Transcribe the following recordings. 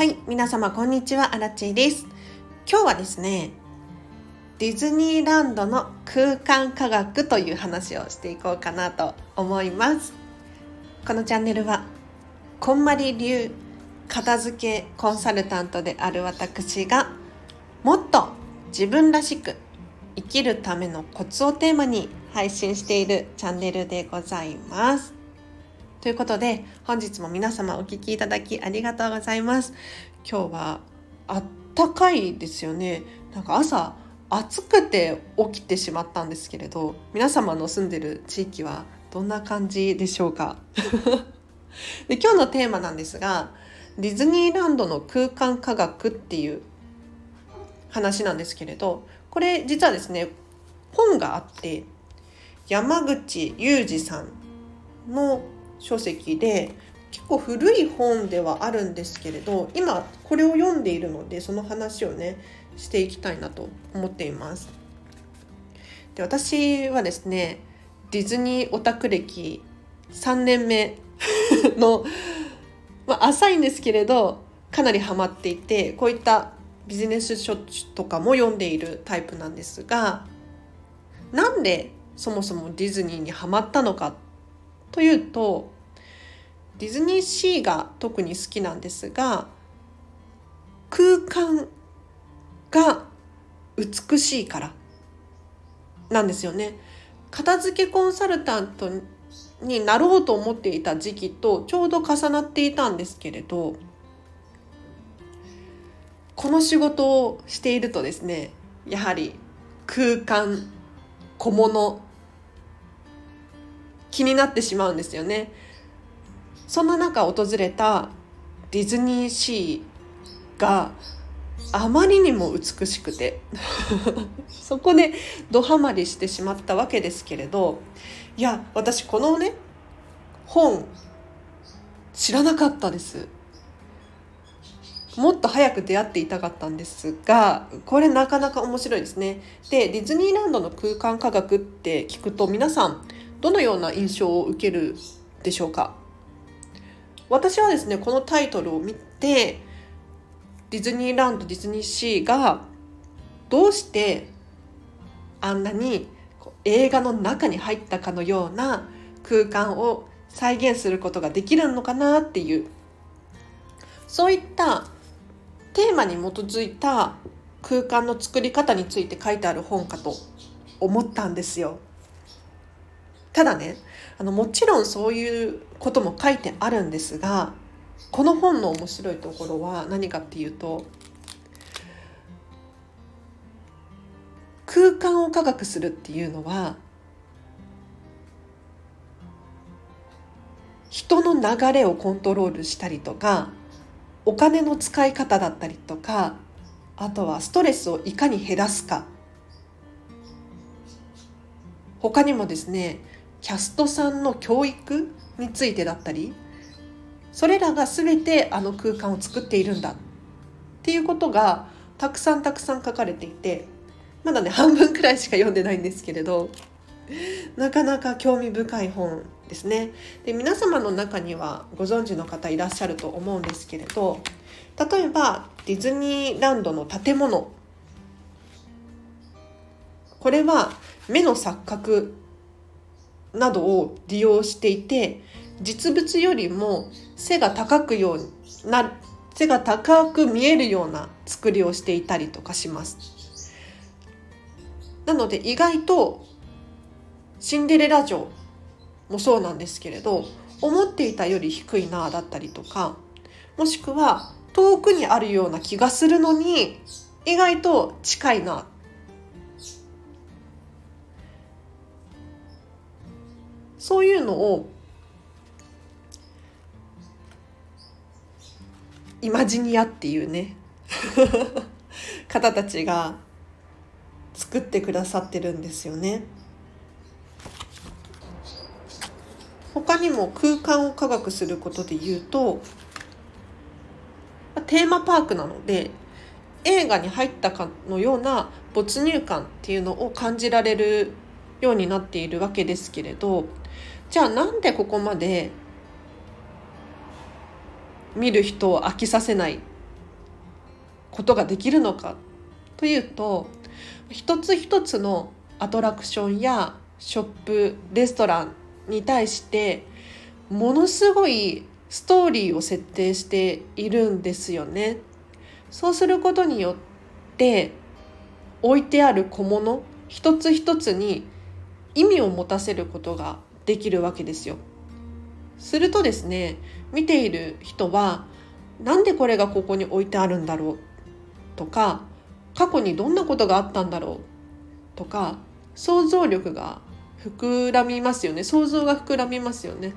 はい、皆様こんにちは、アラチェです。今日はですね、ディズニーランドの空間科学という話をしていこうかなと思います。このチャンネルは、こんまり流片付けコンサルタントである私が、もっと自分らしく生きるためのコツをテーマに配信しているチャンネルでございます。ということで本日も皆様お聴きいただきありがとうございます。今日はあったかいですよね。なんか朝暑くて起きてしまったんですけれど皆様の住んでる地域はどんな感じでしょうか？で今日のテーマなんですがディズニーランドの空間科学っていう話なんですけれどこれ実はですね本があって山口裕二さんの書籍で結構古い本ではあるんですけれど今これを読んでいるのでその話をねしていきたいなと思っています。で私はですねディズニーオタク歴3年目の、まあ、浅いんですけれどかなりハマっていてこういったビジネス書とかも読んでいるタイプなんですがなんでそもそもディズニーにハマったのかっというとディズニーシーが特に好きなんですが空間が美しいからなんですよね。片付けコンサルタントになろうと思っていた時期とちょうど重なっていたんですけれどこの仕事をしているとですねやはり空間小物気になってしまうんですよね。そんな中訪れたディズニーシーがあまりにも美しくて。そこでドハマりしてしまったわけですけれどいや私このね本知らなかったです。もっと早く出会っていたかったんですがこれなかなか面白いですね。でディズニーランドの空間科学って聞くと皆さんどのような印象を受けるでしょうか？私はですねこのタイトルを見てディズニーランドディズニーシーがどうしてあんなに映画の中に入ったかのような空間を再現することができるのかなっていうそういったテーマに基づいた空間の作り方について書いてある本かと思ったんですよ。ただねあのもちろんそういうことも書いてあるんですがこの本の面白いところは何かっていうと空間を科学するっていうのは人の流れをコントロールしたりとかお金の使い方だったりとかあとはストレスをいかに減らすか。他にもですねキャストさんの教育についてだったりそれらが全てあの空間を作っているんだっていうことがたくさんたくさん書かれていてまだね半分くらいしか読んでないんですけれどなかなか興味深い本ですね。で皆様の中にはご存知の方いらっしゃると思うんですけれど例えばディズニーランドの建物。これは目の錯覚などを利用していて実物よりも背が高くような背が高く見えるような作りをしていたりとかします。なので意外とシンデレラ城もそうなんですけれど思っていたより低いなだったりとかもしくは遠くにあるような気がするのに意外と近いなそういうのをイマジニアっていうね 方たちが作ってくださってるんですよね。他にも空間を科学することで言うとテーマパークなので映画に入ったかのような没入感っていうのを感じられるようになっているわけですけれどじゃあなんでここまで見る人を飽きさせないことができるのかというと一つ一つのアトラクションやショップレストランに対してものすごいストーリーを設定しているんですよね。そうすることによって置いてある小物一つ一つに意味を持たせることができるわけですよ。するとですね見ている人はなんでこれがここに置いてあるんだろう？とか過去にどんなことがあったんだろう？とか想像力が膨らみますよね想像が膨らみますよね。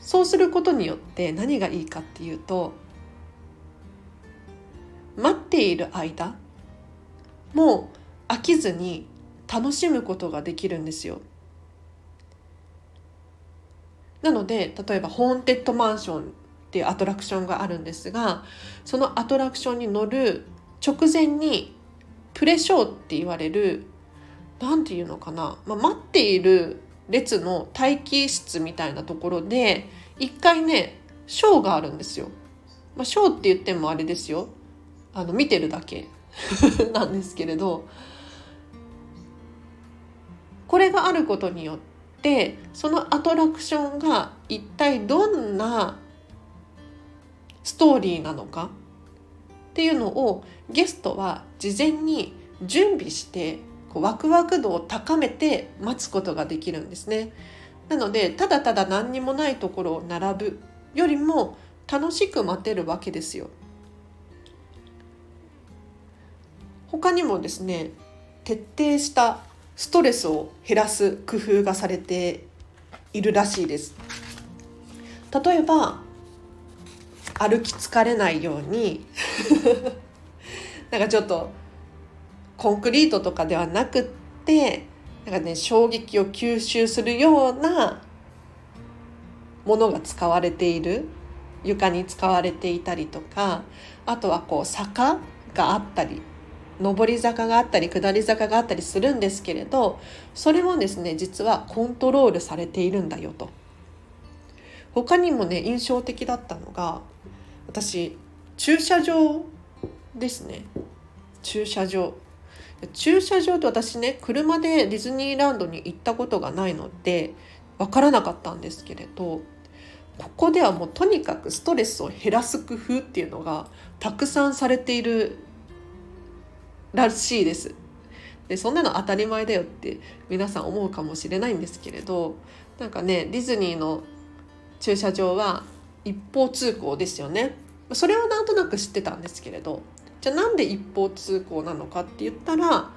そうすることによって何がいいかっていうと待っている間もう飽きずに楽しむことができるんですよ。なので例えばホーンテッドマンションっていうアトラクションがあるんですがそのアトラクションに乗る直前にプレショーって言われる何て言うのかな、まあ、待っている列の待機室みたいなところで一回ねショーがあるんですよ。まあ、ショーって言ってもあれですよあの見てるだけ なんですけれどこれがあることによってそのアトラクションが一体どんなストーリーなのかっていうのをゲストは事前に準備してこうワクワク度を高めて待つことができるんですね。なのでただただ何にもないところを並ぶよりも楽しく待てるわけですよ。他にもですね徹底したストレスを減らす工夫がされているらしいです。例えば歩き疲れないように なんかちょっとコンクリートとかではなくってなんかね衝撃を吸収するようなものが使われている。床に使われていたりとかあとはこう坂があったり上り坂があったり下り坂があったりするんですけれどそれもですね実はコントロールされているんだよと。他にもね印象的だったのが私駐車場ですね。駐車場。駐車場って私ね車でディズニーランドに行ったことがないので分からなかったんですけれどここではもうとにかくストレスを減らす工夫っていうのがたくさんされているらしいです。でそんなの当たり前だよって皆さん思うかもしれないんですけれどなんかねディズニーの駐車場は一方通行ですよね。それはなんとなく知ってたんですけれどじゃあなんで一方通行なのかって言ったら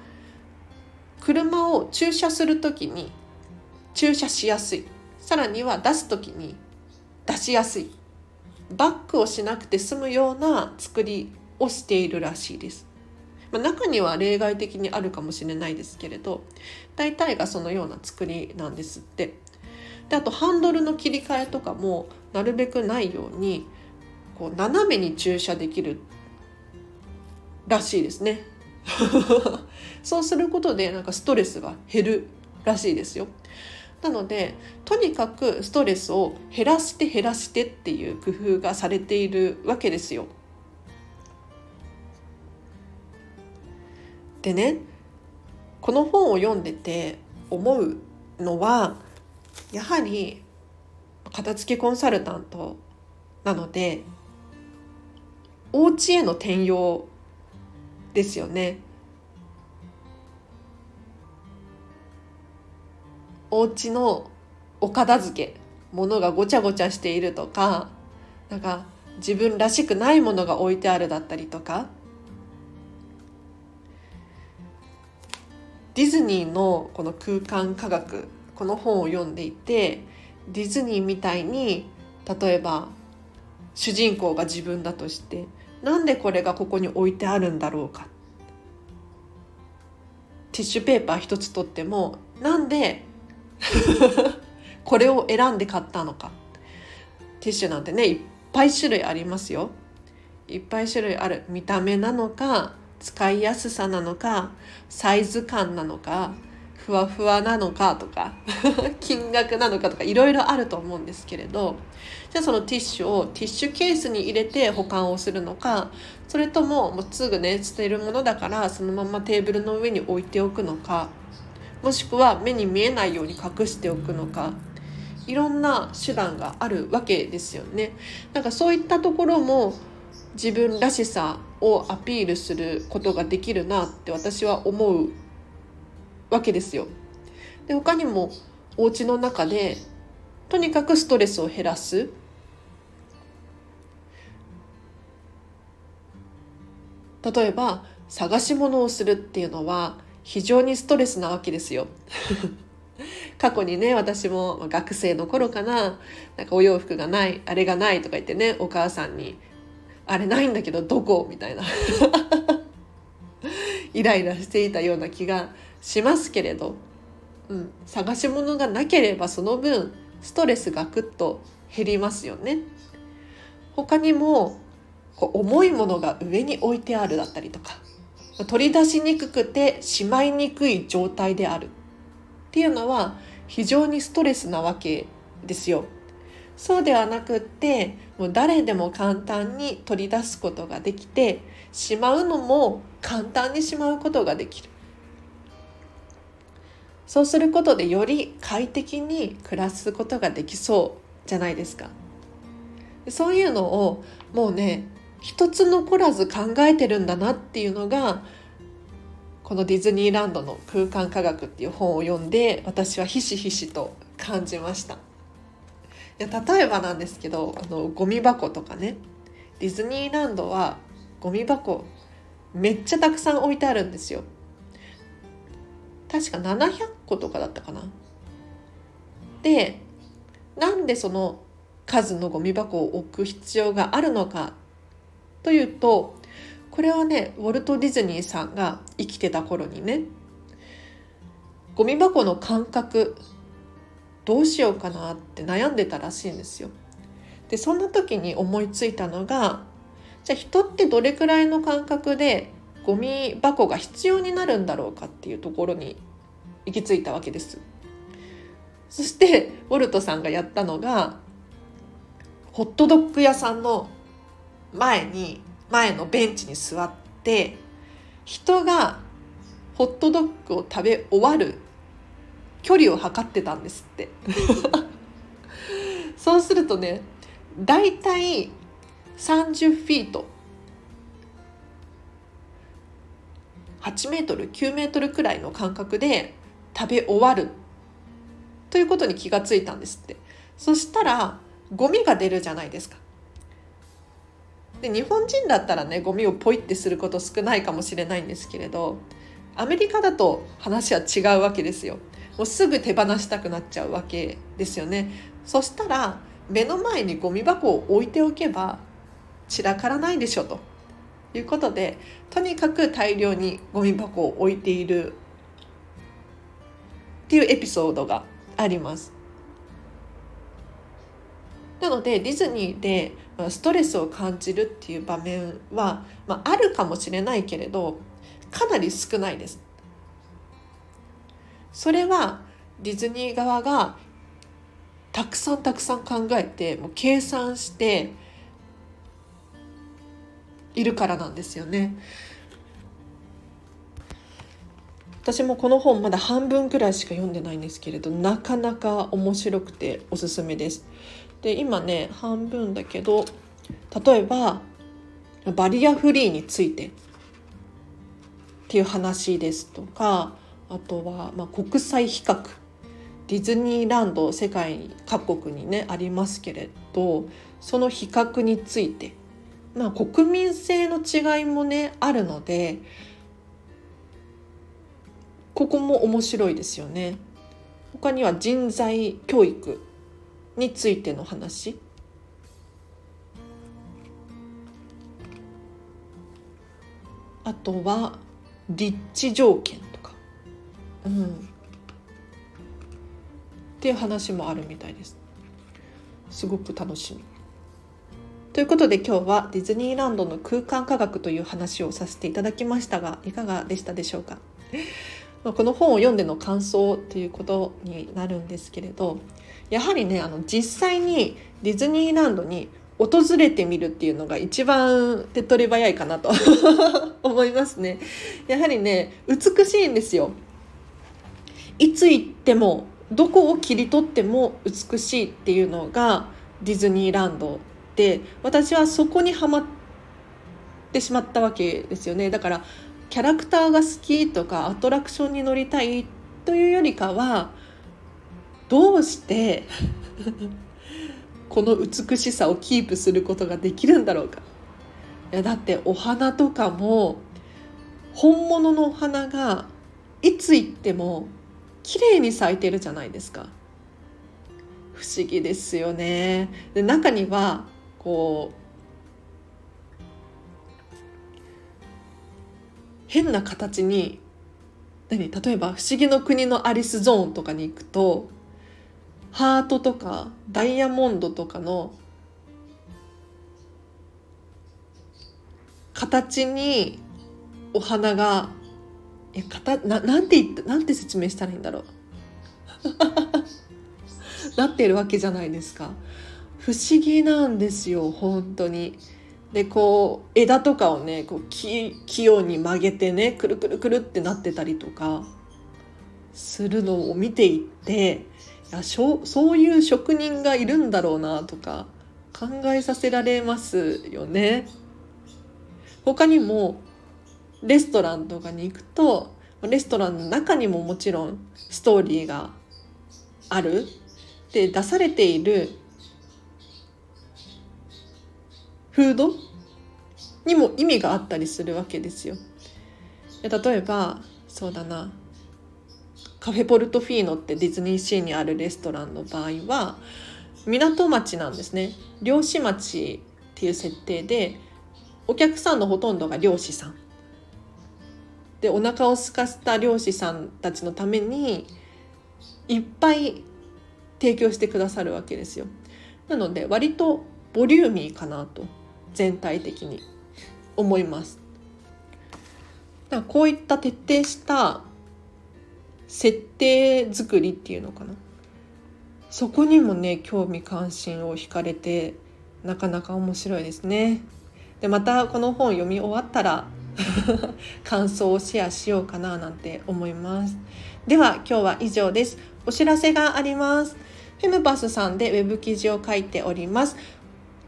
車を駐車する時に駐車しやすいさらには出す時に出しやすいバックをしなくて済むような作りをしているらしいです。まあ、中には例外的にあるかもしれないですけれど大体がそのような作りなんですって。であとハンドルの切り替えとかもなるべくないようにこう斜めに駐車できるらしいですね。そうすることでなんかストレスが減るらしいですよ。なのでとにかくストレスを減らして減らしてっていう工夫がされているわけですよ。でねこの本を読んでて思うのはやはり片付けコンサルタントなのでお家への転用ですよね。お家のお片付け物がごちゃごちゃしているとかなんか自分らしくないものが置いてあるだったりとかディズニーのこの空間科学この本を読んでいてディズニーみたいに例えば主人公が自分だとしてなんでこれがここに置いてあるんだろうか。ティッシュペーパー一つとってもなんで これを選んで買ったのか。ティッシュなんてねいっぱい種類ありますよ。いっぱい種類ある見た目なのか使いやすさなのかサイズ感なのかふわふわなのかとか 金額なのかとかいろいろあると思うんですけれどじゃあそのティッシュをティッシュケースに入れて保管をするのかそれとももうすぐね捨てるものだからそのままテーブルの上に置いておくのかもしくは目に見えないように隠しておくのかいろんな手段があるわけですよね。なんかそういったところも自分らしさをアピールすることができるなって私は思うわけですよ。で他にもお家の中でとにかくストレスを減らす例えば探し物をするっていうのは非常にストレスなわけですよ。過去にね私も学生の頃かななんかお洋服がないあれがないとか言ってねお母さんに「あれないんだけどどこ?」みたいな イライラしていたような気がしますけれど、うん、探し物がなければその分ストレスがぐっと減りますよね。他にもこう重いものが上に置いてあるだったりとか取り出しにくくてしまいにくい状態であるっていうのは非常にストレスなわけですよ。そうではなくってもう誰でも簡単に取り出すことができてしまうのも簡単にしまうことができる。そうすることでより快適に暮らすことができそうじゃないですか。そういうのをもうね一つ残らず考えてるんだなっていうのがこのディズニーランドの空間科学っていう本を読んで私はひしひしと感じました。いや例えばなんですけどあのゴミ箱とかね。ディズニーランドはゴミ箱めっちゃたくさん置いてあるんですよ。確か700個とかだったかな。でなんでその数のゴミ箱を置く必要があるのかというとこれはねウォルト・ディズニーさんが生きてた頃にねゴミ箱の感覚どうしようかなって悩んでたらしいんですよ。でそんな時に思いついたのがじゃあ人ってどれくらいの感覚でゴミ箱が必要になるんだろうかっていうところに行き着いたわけです。そしてウォルトさんがやったのがホットドッグ屋さんの前に前のベンチに座って人がホットドッグを食べ終わる距離を測ってたんですって。そうするとねだいたい30フィート。8メートル9メートルくらいの間隔で食べ終わる。ということに気がついたんですって。そしたらゴミが出るじゃないですか。で日本人だったらねゴミをポイってすること少ないかもしれないんですけれどアメリカだと話は違うわけですよ。もうすぐ手放したくなっちゃうわけですよねそしたら目の前にゴミ箱を置いておけば散らからないでしょということでとにかく大量にゴミ箱を置いているっていうエピソードがあります。なのでディズニーでストレスを感じるっていう場面は、まあ、あるかもしれないけれどかなり少ないです。それはディズニー側がたくさんたくさん考えてもう計算しているからなんですよね。私もこの本まだ半分くらいしか読んでないんですけれどなかなか面白くておすすめです。で今ね半分だけど例えばバリアフリーについてっていう話ですとかあとは、まあ、国際比較。ディズニーランド世界各国にねありますけれどその比較について。まあ国民性の違いもねあるのでここも面白いですよね。他には人材教育についての話。あとは立地条件、うん、っていう話もあるみたいです。すごく楽しみ。ということで今日はディズニーランドの空間科学という話をさせていただきましたがいかがでしたでしょうか、この本を読んでの感想ということになるんですけれどやはりねあの実際にディズニーランドに訪れてみるっていうのが一番手っ取り早いかなと 思いますね。やはりね美しいんですよ。いつ行ってもどこを切り取っても美しいっていうのがディズニーランドで私はそこにはまってしまったわけですよね。だからキャラクターが好きとかアトラクションに乗りたいというよりかはどうして この美しさをキープすることができるんだろうか。いやだってお花とかも本物のお花がいつ行っても綺麗に咲いてるじゃないですか。不思議ですよね。で中にはこう変な形に何？例えば「不思議の国のアリスゾーン」とかに行くとハートとかダイヤモンドとかの形にお花がえかななんて言ってなんて説明したらいいんだろう。なってるわけじゃないですか。不思議なんですよ本当に。でこう枝とかをねこう器用に曲げてねくるくるくるってなってたりとかするのを見ていっていやそういう職人がいるんだろうなとか考えさせられますよね。他にもレストランとかに行くとレストランの中にももちろんストーリーがある。で出されているフードにも意味があったりするわけですよ。例えばそうだな。カフェポルトフィーノってディズニーシーにあるレストランの場合は港町なんですね。漁師町っていう設定でお客さんのほとんどが漁師さん。でお腹を空かせた漁師さんたちのためにいっぱい提供してくださるわけですよ。なので割とボリューミーかなと全体的に思います。だからこういった徹底した設定作りっていうのかな。そこにもね興味関心を惹かれてなかなか面白いですね。でまたこの本読み終わったら 感想をシェアしようかななんて思います。では今日は以上です。お知らせがあります。フェムバスさんでウェブ記事を書いております。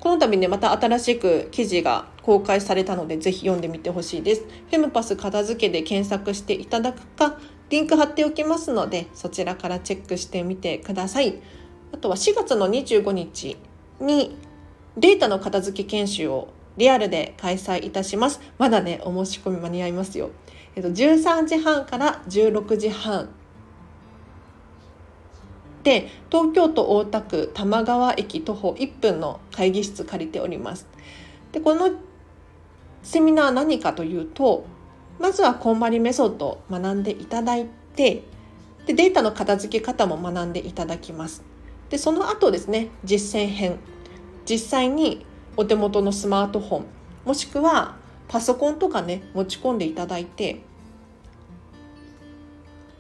この度ねまた新しく記事が公開されたのでぜひ読んでみてほしいです。フェムパス片付けで検索していただくかリンク貼っておきますのでそちらからチェックしてみてください。あとは4月の25日にデータの片付け研修をリアルで開催いたします。まだね、お申し込み間に合いますよ。えっと、13時半から16時半で東京都大田区玉川駅徒歩1分の会議室借りております。でこのセミナー何かというとまずはこんまりメソッドを学んでいただいてでデータの片付け方も学んでいただきます。でその後ですね実践編実際にお手元のスマートフォンもしくはパソコンとかね持ち込んでいただいて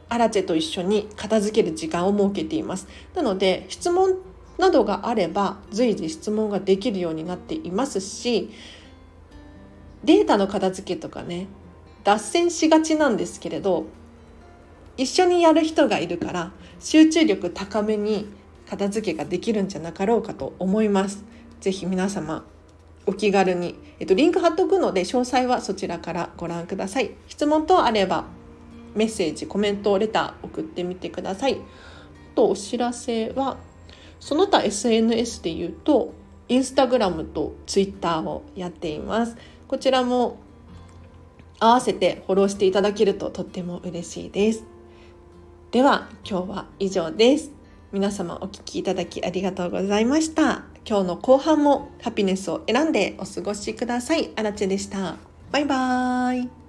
アラチェと一緒に片付ける時間を設けていますなので質問などがあれば随時質問ができるようになっていますしデータの片付けとかね脱線しがちなんですけれど一緒にやる人がいるから集中力高めに片付けができるんじゃなかろうかと思います。ぜひ皆様お気軽に、えっと、リンク貼っとくので詳細はそちらからご覧ください。質問等あればメッセージコメントレター送ってみてください。とお知らせはその他 SNS で言うとインスタグラムとツイッターをやっています。こちらも合わせてフォローしていただけるととっても嬉しいです。では今日は以上です。皆様お聴きいただきありがとうございました。今日の後半もハピネスを選んでお過ごしください。あらちでした。バイバーイ。